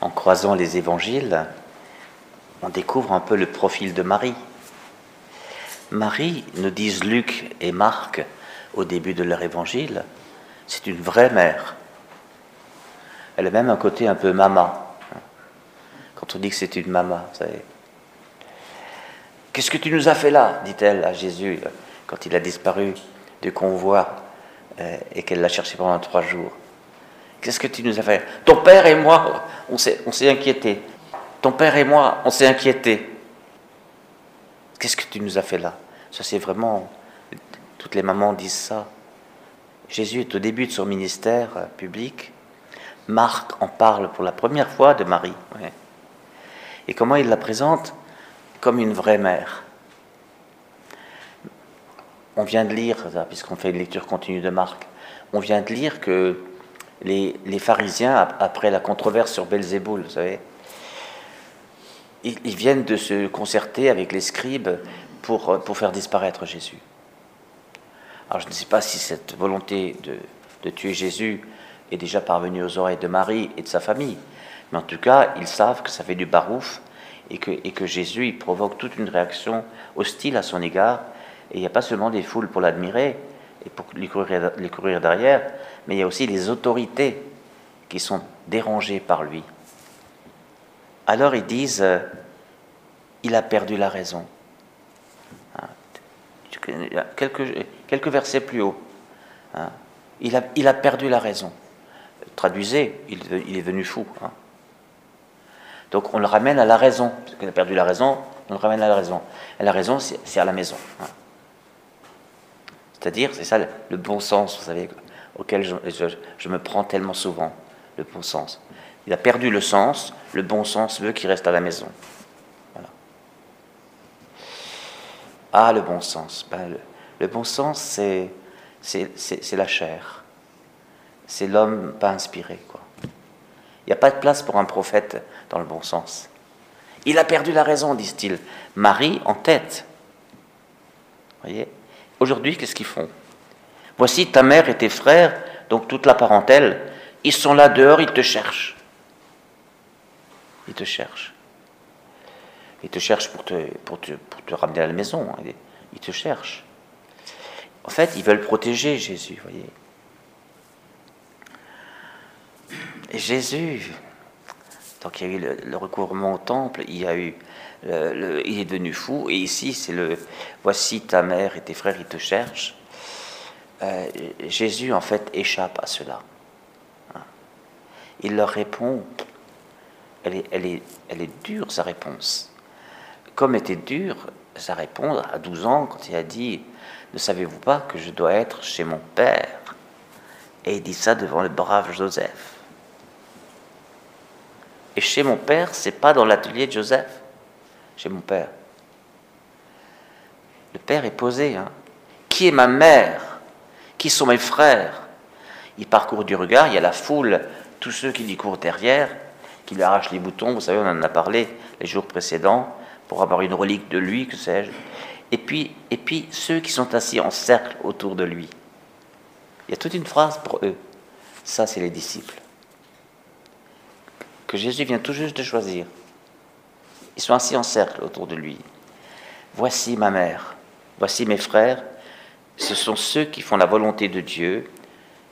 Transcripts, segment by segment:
en croisant les évangiles, on découvre un peu le profil de Marie. Marie, nous disent Luc et Marc au début de leur évangile, c'est une vraie mère. Elle a même un côté un peu mama. Quand on dit que c'est une mama, vous savez. Qu'est-ce que tu nous as fait là dit-elle à Jésus quand il a disparu du convoi euh, et qu'elle l'a cherché pendant trois jours. Qu'est-ce que tu nous as fait? Ton père et moi, on s'est, on s'est inquiété. Ton père et moi, on s'est inquiété. Qu'est-ce que tu nous as fait là? Ça, c'est vraiment. Toutes les mamans disent ça. Jésus est au début de son ministère euh, public. Marc en parle pour la première fois de Marie. Et comment il la présente? Comme une vraie mère. On vient de lire, puisqu'on fait une lecture continue de Marc, on vient de lire que les, pharisiens, après la controverse sur Belzéboul, vous savez, ils, viennent de se concerter avec les scribes pour, pour faire disparaître Jésus. Alors je ne sais pas si cette volonté de, de tuer Jésus est déjà parvenue aux oreilles de Marie et de sa famille, mais en tout cas, ils savent que ça fait du barouf et que, et que Jésus il provoque toute une réaction hostile à son égard et il n'y a pas seulement des foules pour l'admirer et pour lui courir, derrière, mais il y a aussi les autorités qui sont dérangées par lui. Alors ils disent, euh, il a perdu la raison. Hein, quelques, versets plus haut. Hein, il, a, perdu la raison. Traduisez, il, est devenu fou. Hein. Donc on le ramène à la raison. Parce qu'il a perdu la raison, on le ramène à la raison. Et la raison, c'est à la maison. C'est-à-dire, c'est ça le bon sens, vous savez, auquel je, me prends tellement souvent, le bon sens. Il a perdu le sens, le bon sens veut qu'il reste à la maison. Ah, le bon sens. Ben, le, bon sens, c'est, la chair. C'est l'homme pas inspiré. Quoi. Il n'y a pas de place pour un prophète dans le bon sens. Il a perdu la raison, disent-ils. Marie en tête. Voyez? Aujourd'hui, qu'est-ce qu'ils font? Voici ta mère et tes frères, donc toute la parentèle, ils sont là dehors, ils te cherchent. Ils te cherchent. Ils te cherchent pour te, ramener à la maison. Hein. Ils te cherchent. En fait, ils veulent protéger Jésus, voyez. Et Jésus, tant qu'il y a eu le, recouvrement au temple, il y a eu il est devenu fou. Et ici, c'est le voici ta mère et tes frères, ils te cherchent. Euh, Jésus, en fait, échappe à cela. Hein. Il leur répond. Elle est, elle, est, elle est dure, sa réponse. Comme était dure sa réponse à 12 ans quand il a dit Ne savez-vous pas que je dois être chez mon père? Et il dit ça devant le brave Joseph. Et chez mon père, c'est pas dans l'atelier de Joseph chez mon père. Le père est posé. Hein. Qui est ma mère? Qui sont mes frères? Il parcourt du regard, il y a la foule, tous ceux qui lui courent derrière, qui lui arrachent les boutons, vous savez, on en a parlé les jours précédents, pour avoir une relique de lui, que sais-je. Et puis, et puis ceux qui sont assis en cercle autour de lui. Il y a toute une phrase pour eux. Ça, c'est les disciples. Que Jésus vient tout juste de choisir. Ils sont assis en cercle autour de lui. Voici ma mère, voici mes frères, ce sont ceux qui font la volonté de Dieu.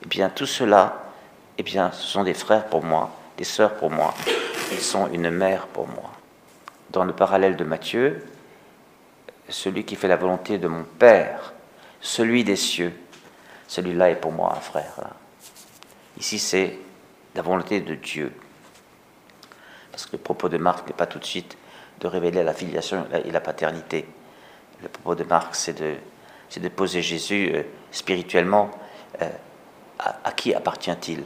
Eh bien, tout cela, eh bien, ce sont des frères pour moi, des sœurs pour moi, ils sont une mère pour moi. Dans le parallèle de Matthieu, celui qui fait la volonté de mon Père, celui des cieux, celui-là est pour moi un frère. Ici, c'est la volonté de Dieu. Parce que le propos de Marc n'est pas tout de suite de révéler la filiation et la paternité. Le propos de Marc, c'est de, de poser Jésus euh, spirituellement euh, à, qui appartient-il?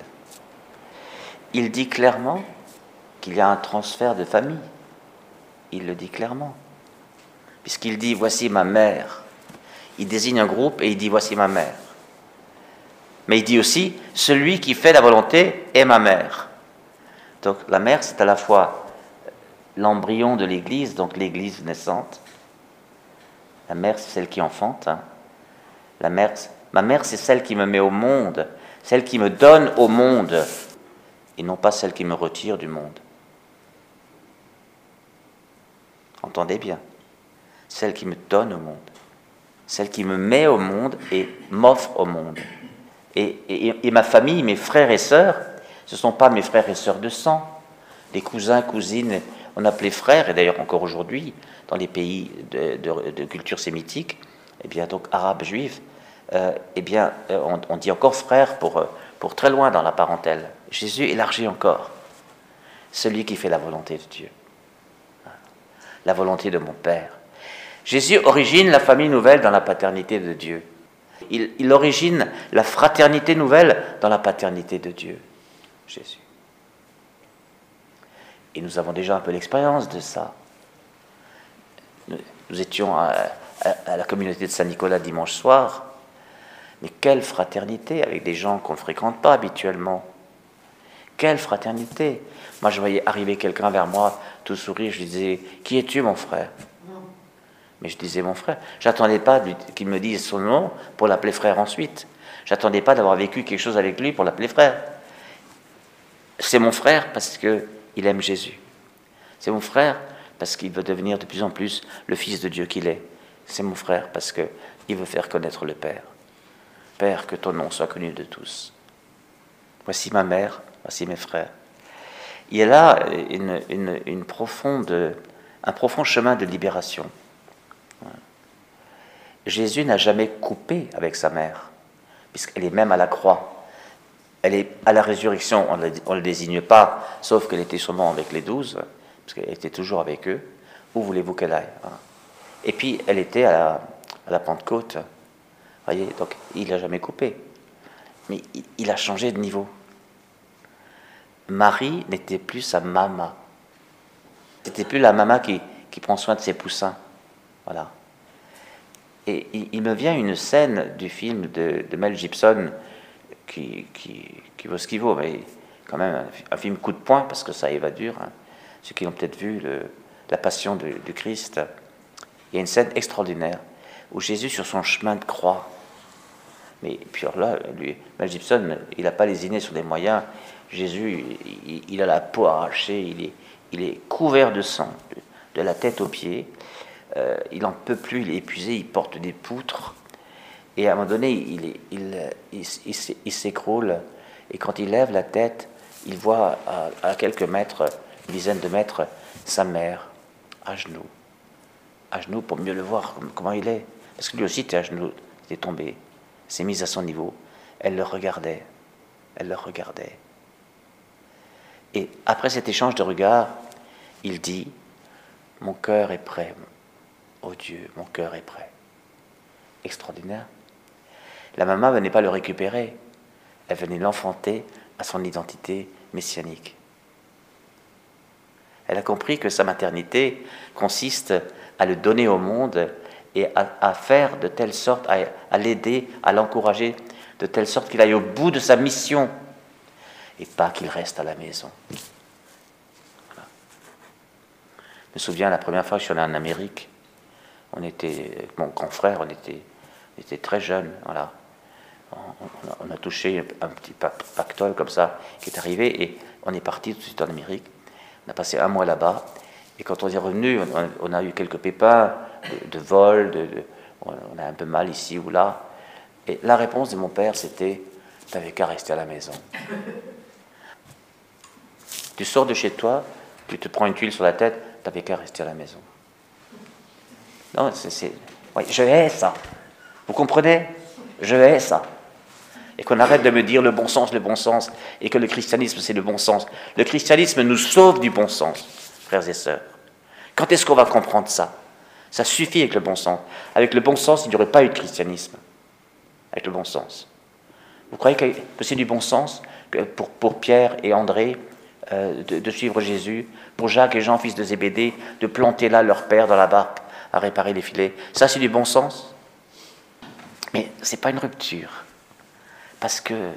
Il dit clairement qu'il y a un transfert de famille. Il le dit clairement. Puisqu'il dit Voici ma mère. Il désigne un groupe et il dit Voici ma mère. Mais il dit aussi Celui qui fait la volonté est ma mère. Donc la mère, c'est à la fois l'embryon de l'Église, donc l'Église naissante. La mère, c'est celle qui enfante. Hein. La mère, ma mère, c'est celle qui me met au monde, celle qui me donne au monde, et non pas celle qui me retire du monde. Entendez bien. Celle qui me donne au monde. Celle qui me met au monde et m'offre au monde. Et, ma famille, mes frères et sœurs, ce ne sont pas mes frères et sœurs de sang. Les cousins, cousines, on appelait frères, et d'ailleurs encore aujourd'hui, dans les pays de, culture sémitique, eh bien donc arabes, juifs, euh, eh bien euh, on, dit encore frère pour, euh, pour très loin dans la parentèle. Jésus élargit encore celui qui fait la volonté de Dieu, la volonté de mon Père. Jésus origine la famille nouvelle dans la paternité de Dieu. Il, il origine la fraternité nouvelle dans la paternité de Dieu, Jésus. Et nous avons déjà un peu l'expérience de ça. Nous, étions à, la communauté de Saint-Nicolas dimanche soir. Mais quelle fraternité avec des gens qu'on ne fréquente pas habituellement. Quelle fraternité. Moi, je voyais arriver quelqu'un vers moi, tout sourire, je disais, qui es-tu, mon frère? Mais je disais, mon frère. J'attendais pas qu'il me dise son nom pour l'appeler frère ensuite. J'attendais pas d'avoir vécu quelque chose avec lui pour l'appeler frère. C'est mon frère parce que il aime Jésus. C'est mon frère parce qu'il veut devenir de plus en plus le Fils de Dieu qu'il est. C'est mon frère parce qu'il veut faire connaître le Père. Père, que ton nom soit connu de tous. Voici ma mère, voici mes frères. Il y a là une, profonde, un profond chemin de libération. Jésus n'a jamais coupé avec sa mère, puisqu'elle est même à la croix. Elle est à la résurrection, on ne le désigne pas, sauf qu'elle était sûrement avec les douze, parce qu'elle était toujours avec eux. Où voulez-vous qu'elle aille hein? Et puis, elle était à la, Pentecôte. Voyez, donc il n'a jamais coupé. Mais il, a changé de niveau. Marie n'était plus sa maman. C'était plus la maman qui, prend soin de ses poussins. Voilà. Et il, me vient une scène du film de Mel Gibson qui, qui, vaut ce qu'il vaut, mais quand même un, film coup de poing parce que ça évadure. Hein. Ceux qui ont peut-être vu le, la passion du Christ, il y a une scène extraordinaire où Jésus, sur son chemin de croix, mais puis alors là, lui, Mel Gibson, il n'a pas lésiné sur des moyens. Jésus, il, a la peau arrachée, il est, il est couvert de sang, de, la tête aux pieds. Euh, il n'en peut plus, il est épuisé, il porte des poutres. Et à un moment donné, il, s'écroule. Et quand il lève la tête, il voit à, quelques mètres, une dizaine de mètres, sa mère à genoux. À genoux pour mieux le voir, comment il est. Parce que lui aussi était à genoux, il est tombé, s'est mise à son niveau. Elle le regardait. Elle le regardait. Et après cet échange de regards, il dit Mon cœur est prêt. Oh Dieu, mon cœur est prêt. Extraordinaire. La maman venait pas le récupérer, elle venait l'enfanter à son identité messianique. Elle a compris que sa maternité consiste à le donner au monde et à, faire de telle sorte, à, l'aider, à l'encourager, de telle sorte qu'il aille au bout de sa mission et pas qu'il reste à la maison. Je me souviens la première fois que je suis allé en Amérique, mon grand frère, on était, très jeunes, voilà on a, touché un petit pactole comme ça qui est arrivé et on est parti tout de suite en Amérique. On a passé un mois là-bas et quand on est revenu, on, a eu quelques pépins de, vol, on a un peu mal ici ou là. Et la réponse de mon père, c'était T'avais qu'à rester à la maison. tu sors de chez toi, tu te prends une tuile sur la tête, t'avais qu'à rester à la maison. Non, c'est. je hais ça. Vous comprenez? Je hais ça et qu'on arrête de me dire le bon sens, le bon sens, et que le christianisme, c'est le bon sens. Le christianisme nous sauve du bon sens, frères et sœurs. Quand est-ce qu'on va comprendre ça? Ça suffit avec le bon sens. Avec le bon sens, il n'y aurait pas eu de christianisme. Avec le bon sens. Vous croyez que c'est du bon sens pour, Pierre et André euh, de, de, suivre Jésus, pour Jacques et Jean, fils de Zébédée, de planter là leur père dans la barque à réparer les filets? Ça, c'est du bon sens? Mais ce n'est pas une rupture parce que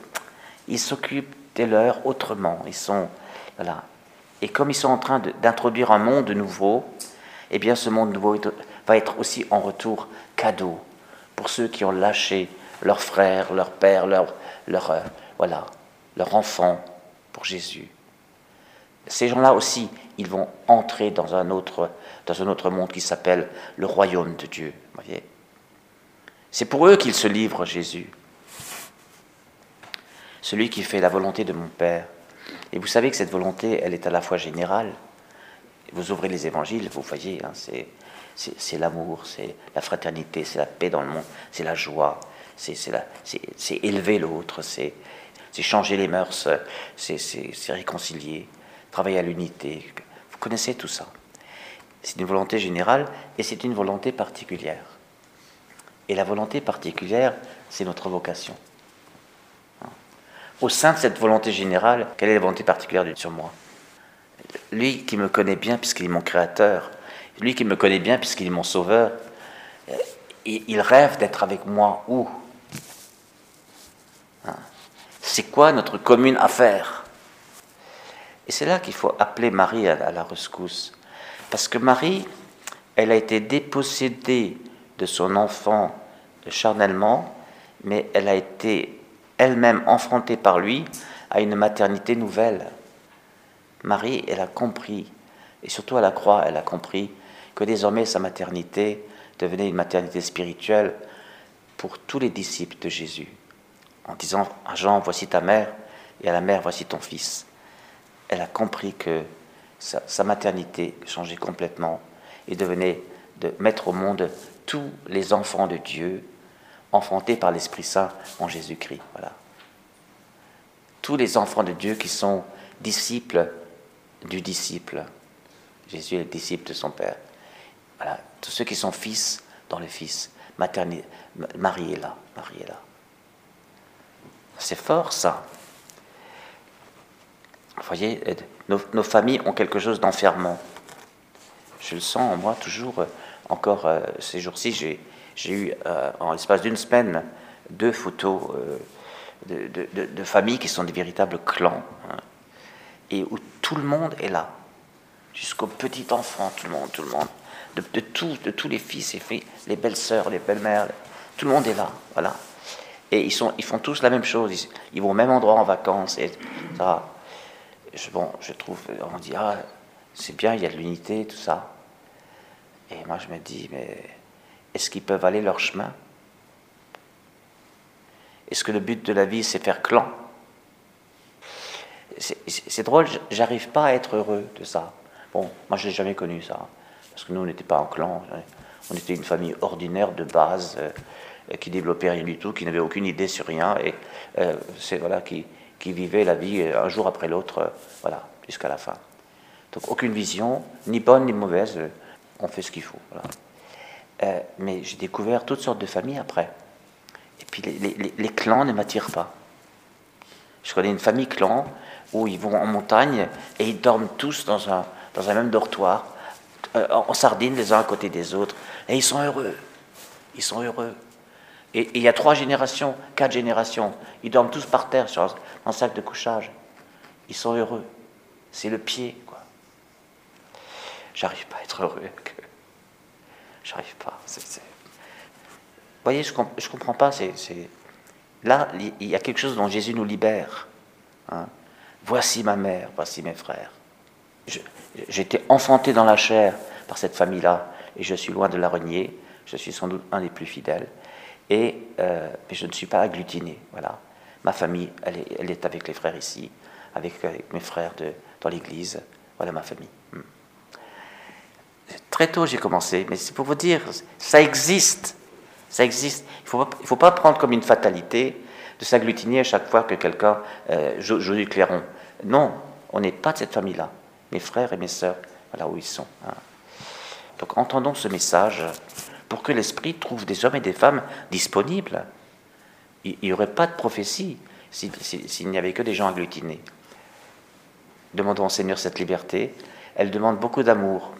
ils s'occupent de leur autrement. Ils sont voilà. Et comme ils sont en train d'introduire un monde nouveau, eh bien ce monde nouveau va être aussi en retour cadeau pour ceux qui ont lâché leurs frères, leurs pères, leurs leur, euh, voilà, leur enfants pour Jésus. ces gens-là aussi, ils vont entrer dans un autre, dans un autre monde qui s'appelle le royaume de Dieu. C'est pour eux qu'il se livre, Jésus. Celui qui fait la volonté de mon Père. Et vous savez que cette volonté, elle est à la fois générale. Vous ouvrez les évangiles, vous voyez, hein, c'est l'amour, c'est la fraternité, c'est la paix dans le monde, c'est la joie, c'est élever l'autre, c'est changer les mœurs, c'est réconcilier, travailler à l'unité. Vous connaissez tout ça. C'est une volonté générale et c'est une volonté particulière. Et la volonté particulière, c'est notre vocation. Au sein de cette volonté générale, quelle est la volonté particulière sur moi? Lui qui me connaît bien puisqu'il est mon créateur, lui qui me connaît bien puisqu'il est mon sauveur, il rêve d'être avec moi où? Hein? C'est quoi notre commune affaire? Et c'est là qu'il faut appeler Marie à la rescousse. Parce que Marie, elle a été dépossédée de son enfant charnellement, mais elle a été elle-même enfrontée par lui à une maternité nouvelle. Marie, elle a compris, et surtout à la croix, elle a compris que désormais sa maternité devenait une maternité spirituelle pour tous les disciples de Jésus, en disant à Jean, voici ta mère, et à la mère, voici ton fils elle a compris que sa, maternité changeait complètement et devenait de mettre au monde tous les enfants de Dieu, enfantés par l'Esprit Saint en Jésus-Christ. Voilà. Tous les enfants de Dieu qui sont disciples du disciple. Jésus est le disciple de son Père. Voilà. Tous ceux qui sont fils dans le Fils. Maternité. Marie est là. Marie est là. C'est fort ça. Vous voyez, nos, familles ont quelque chose d'enfermant. Je le sens en moi toujours. Euh, encore euh, ces jours-ci, j'ai eu euh, en l'espace d'une semaine deux photos de, familles qui sont des véritables clans. Hein, et où tout le monde est là. Jusqu'au petit enfant, tout le monde, tout le monde. De, tout, de tous les fils et filles, les belles sœurs, les belles mères, tout le monde est là. Voilà. Et ils, font tous la même chose. Ils, vont au même endroit en vacances. Et ça je, bon, je trouve, on dit, ah, c'est bien, il y a de l'unité, tout ça. Et moi, je me dis, mais est-ce qu'ils peuvent aller leur chemin? Est-ce que le but de la vie, c'est faire clan? C'est drôle, j'arrive pas à être heureux de ça. Bon, moi, je l'ai jamais connu, ça. Parce que nous, on n'était pas en clan. On était une famille ordinaire de base, euh, qui développait rien du tout, qui n'avait aucune idée sur rien. Et euh, c'est voilà, qui, qui vivait la vie euh, un jour après l'autre, euh, voilà, jusqu'à la fin. Donc aucune vision, ni bonne ni mauvaise, on fait ce qu'il faut. Mais j'ai découvert toutes sortes de familles après. Et puis les, clans ne m'attirent pas. Je connais une famille clan où ils vont en montagne et ils dorment tous dans un, dans un même dortoir, en sardine les uns à côté des autres. Et ils sont heureux. Ils sont heureux. Et il y a trois générations, quatre générations. Ils dorment tous par terre sur un, sac de couchage. Ils sont heureux. C'est le pied, quoi. J'arrive pas à être heureux. J'arrive pas. Voyez, je, ne comprends pas. C'est, Là, il y a quelque chose dont Jésus nous libère. Hein. Voici ma mère, voici mes frères. Été enfanté dans la chair par cette famille-là, et je suis loin de la renier. Je suis sans doute un des plus fidèles. Et, euh, mais je ne suis pas agglutiné. Voilà. Ma famille, elle est, elle est avec les frères ici, avec, mes frères de, dans l'église. Voilà ma famille. Très tôt, j'ai commencé, mais c'est pour vous dire, ça existe. Ça existe. Il ne faut, pas, il faut pas prendre comme une fatalité de s'agglutiner à chaque fois que quelqu'un euh, joue, du clairon. Non, on n'est pas de cette famille-là. Mes frères et mes sœurs, voilà où ils sont. Hein. Donc entendons ce message pour que l'Esprit trouve des hommes et des femmes disponibles. Il n'y aurait pas de prophétie s'il n'y avait que des gens agglutinés. Demandons au Seigneur cette liberté. Elle demande beaucoup d'amour.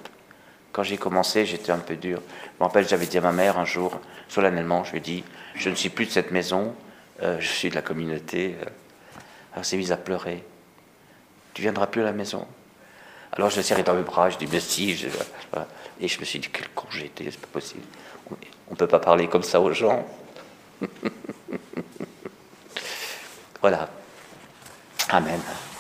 Quand j'ai commencé, j'étais un peu dur. Je me rappelle, j'avais dit à ma mère un jour, solennellement, je lui ai dit, je ne suis plus de cette maison, euh, je suis de la communauté. Elle s'est mise à pleurer. Tu viendras plus à la maison. Alors je l'ai serré dans mes bras, je dis, mais si. Je... Et je me suis dit, quel con j'étais, c'est pas possible. On ne peut pas parler comme ça aux gens. voilà. Amen.